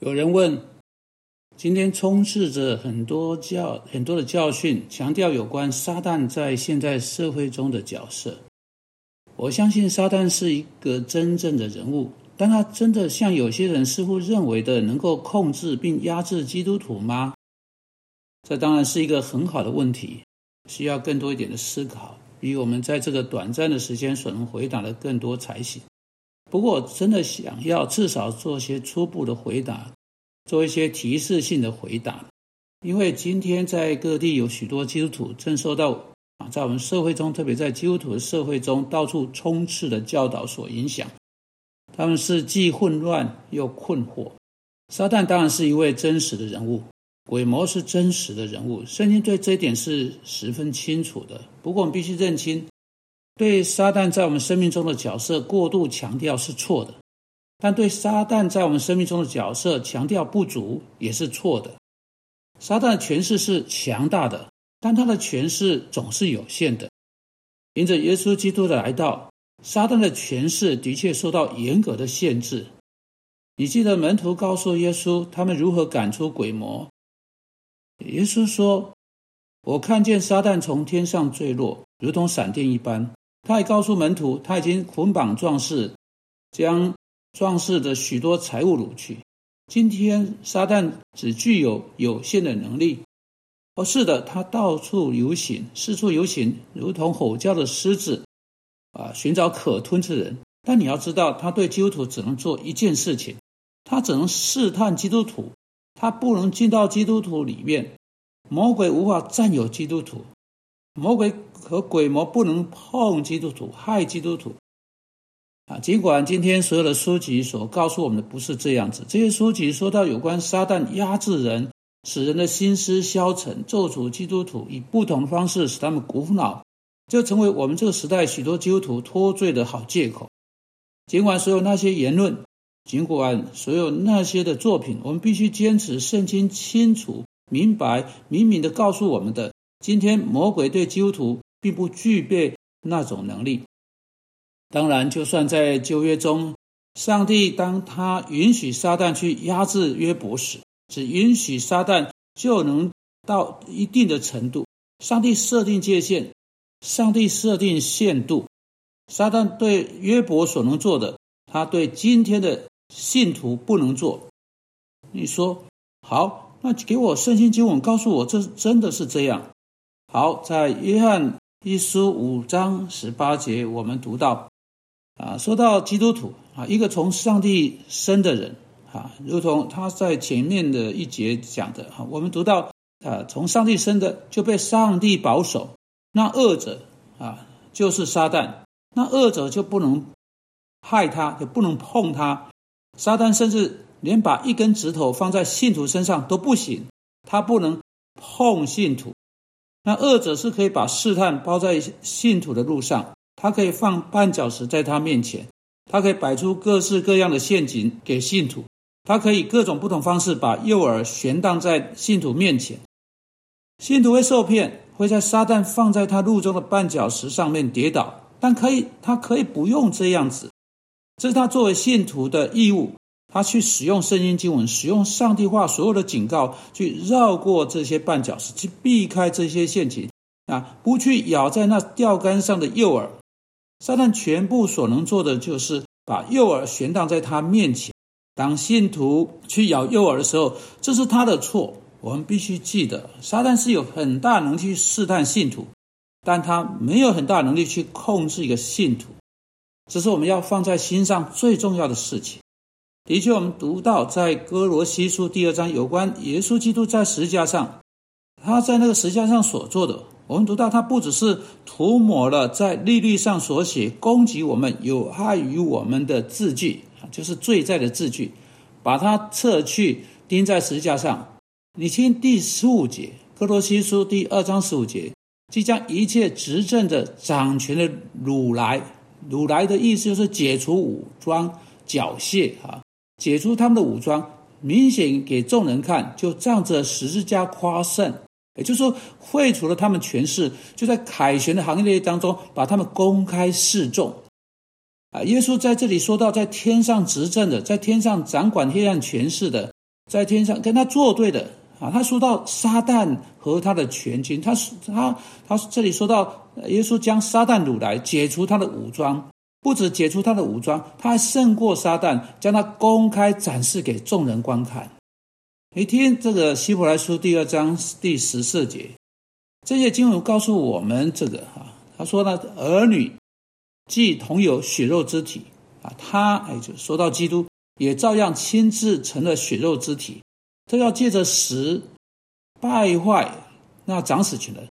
有人问：今天充斥着很多教很多的教训，强调有关撒旦在现在社会中的角色。我相信撒旦是一个真正的人物，但他真的像有些人似乎认为的，能够控制并压制基督徒吗？这当然是一个很好的问题，需要更多一点的思考，比我们在这个短暂的时间所能回答的更多才行。不过，真的想要至少做些初步的回答，做一些提示性的回答，因为今天在各地有许多基督徒正受到啊，在我们社会中，特别在基督徒的社会中，到处充斥的教导所影响，他们是既混乱又困惑。撒旦当然是一位真实的人物，鬼魔是真实的人物，圣经对这一点是十分清楚的。不过，我们必须认清。对撒旦在我们生命中的角色过度强调是错的，但对撒旦在我们生命中的角色强调不足也是错的。撒旦的权势是强大的，但他的权势总是有限的。迎着耶稣基督的来到，撒旦的权势的确受到严格的限制。你记得门徒告诉耶稣他们如何赶出鬼魔？耶稣说：“我看见撒旦从天上坠落，如同闪电一般。”他也告诉门徒，他已经捆绑壮士，将壮士的许多财物掳去。今天撒旦只具有有限的能力。哦，是的，他到处游行，四处游行，如同吼叫的狮子，啊，寻找可吞吃人。但你要知道，他对基督徒只能做一件事情，他只能试探基督徒，他不能进到基督徒里面。魔鬼无法占有基督徒。魔鬼和鬼魔不能碰基督徒，害基督徒。啊，尽管今天所有的书籍所告诉我们的不是这样子，这些书籍说到有关撒旦压制人，使人的心思消沉，咒诅基督徒，以不同方式使他们苦恼，就成为我们这个时代许多基督徒脱罪的好借口。尽管所有那些言论，尽管所有那些的作品，我们必须坚持圣经清楚、明白、明明的告诉我们的。今天魔鬼对基督徒并不具备那种能力。当然，就算在旧约中，上帝当他允许撒旦去压制约伯时，只允许撒旦就能到一定的程度。上帝设定界限，上帝设定限度。撒旦对约伯所能做的，他对今天的信徒不能做。你说好，那给我圣经经文，告诉我这真的是这样。好，在约翰一书五章十八节，我们读到，啊，说到基督徒啊，一个从上帝生的人啊，如同他在前面的一节讲的啊，我们读到啊，从上帝生的就被上帝保守，那恶者啊，就是撒旦，那恶者就不能害他，就不能碰他，撒旦甚至连把一根指头放在信徒身上都不行，他不能碰信徒。那恶者是可以把试探包在信徒的路上，他可以放绊脚石在他面前，他可以摆出各式各样的陷阱给信徒，他可以各种不同方式把诱饵悬荡在信徒面前，信徒会受骗，会在撒旦放在他路中的绊脚石上面跌倒，但可以，他可以不用这样子，这是他作为信徒的义务。他去使用圣经经文，使用上帝话所有的警告，去绕过这些绊脚石，去避开这些陷阱啊！不去咬在那钓竿上的诱饵。撒旦全部所能做的，就是把诱饵悬荡在他面前。当信徒去咬诱饵的时候，这是他的错。我们必须记得，撒旦是有很大能力去试探信徒，但他没有很大能力去控制一个信徒。这是我们要放在心上最重要的事情。的确，我们读到在哥罗西书第二章有关耶稣基督在十字架上，他在那个十字架上所做的，我们读到他不只是涂抹了在利率上所写攻击我们、有害于我们的字句，就是罪在的字句，把它撤去钉在十字架上。你听第十五节，哥罗西书第二章十五节，即将一切执政的、掌权的掳来，掳来的意思就是解除武装、缴械啊。解除他们的武装，明显给众人看，就仗着十字架夸胜，也就是说，废除了他们权势，就在凯旋的行列当中，把他们公开示众。啊，耶稣在这里说到，在天上执政的，在天上掌管黑暗权势的，在天上跟他作对的啊。他说到撒旦和他的全军，他是他他这里说到耶稣将撒旦掳来，解除他的武装，不止解除他的武装，他还胜过撒旦，将他公开展示给众人观看。你听这个希伯来书第二章第十四节，这些经文告诉我们这个哈，他说呢，儿女既同有血肉之体啊，他哎就说到基督也照样亲自成了血肉之体，他要借着死败坏那长死群的，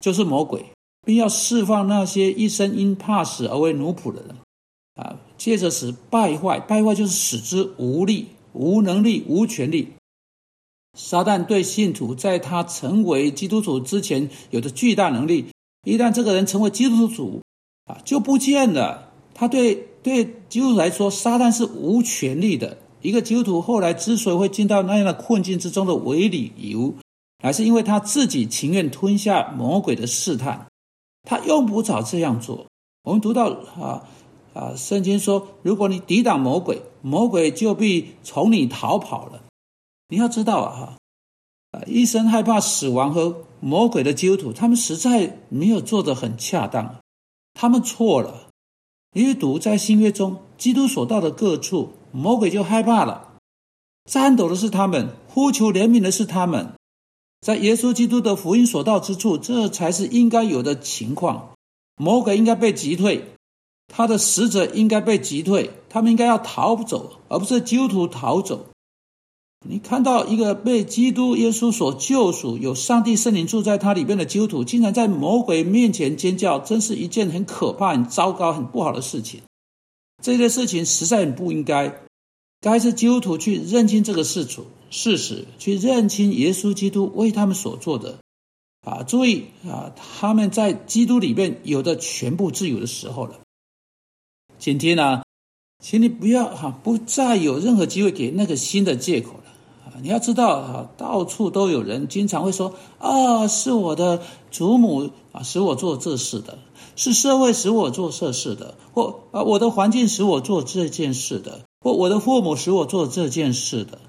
就是魔鬼，并要释放那些一生因怕死而为奴仆的人啊，借着使败坏，败坏就是使之无力、无能力、无权力。撒旦对信徒在他成为基督徒之前有着巨大能力，一旦这个人成为基督徒，啊，就不见了。他对对基督徒来说，撒旦是无权力的。一个基督徒后来之所以会进到那样的困境之中的唯理由，还是因为他自己情愿吞下魔鬼的试探。他用不着这样做。我们读到啊啊，圣经说，如果你抵挡魔鬼，魔鬼就必从你逃跑了。你要知道啊，哈，啊，一生害怕死亡和魔鬼的基督徒，他们实在没有做得很恰当，他们错了。因为读在新约中，基督所到的各处，魔鬼就害怕了，颤抖的是他们，呼求怜悯的是他们。在耶稣基督的福音所到之处，这才是应该有的情况。魔鬼应该被击退，他的使者应该被击退，他们应该要逃走，而不是基督徒逃走。你看到一个被基督耶稣所救赎、有上帝圣灵住在他里边的基督徒，竟然在魔鬼面前尖叫，真是一件很可怕、很糟糕、很不好的事情。这件事情实在很不应该，该是基督徒去认清这个事处事实，去认清耶稣基督为他们所做的。啊，注意啊，他们在基督里面有的全部自由的时候了。今天呢，请你不要哈，不再有任何机会给那个新的借口了啊。你要知道啊，到处都有人经常会说啊，是我的祖母啊使我做这事的，是社会使我做这事的，或啊我的环境使我做这件事的，或我的父母使我做这件事的，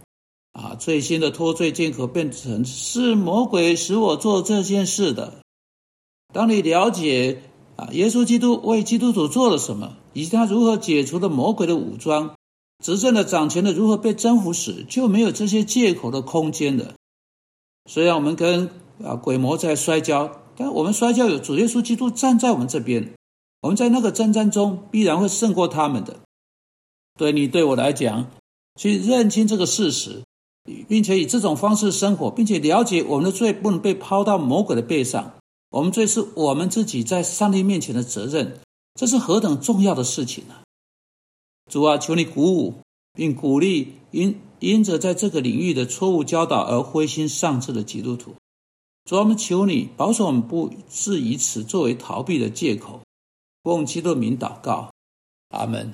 啊，最新的脱罪借口变成是魔鬼使我做这件事的。当你了解啊，耶稣基督为基督徒做了什么，以及他如何解除了魔鬼的武装。执政的、掌权的如何被征服时，就没有这些借口的空间了。虽然我们跟啊鬼魔在摔跤，但我们摔跤有主耶稣基督站在我们这边，我们在那个征战中必然会胜过他们的。对你对我来讲，去认清这个事实，并且以这种方式生活，并且了解我们的罪不能被抛到魔鬼的背上，我们罪是我们自己在上帝面前的责任，这是何等重要的事情啊！主啊，求你鼓舞并鼓励因因着在这个领域的错误教导而灰心丧志的基督徒。主啊，我们求你保守我们，不是以此作为逃避的借口。奉基督名祷告，阿门。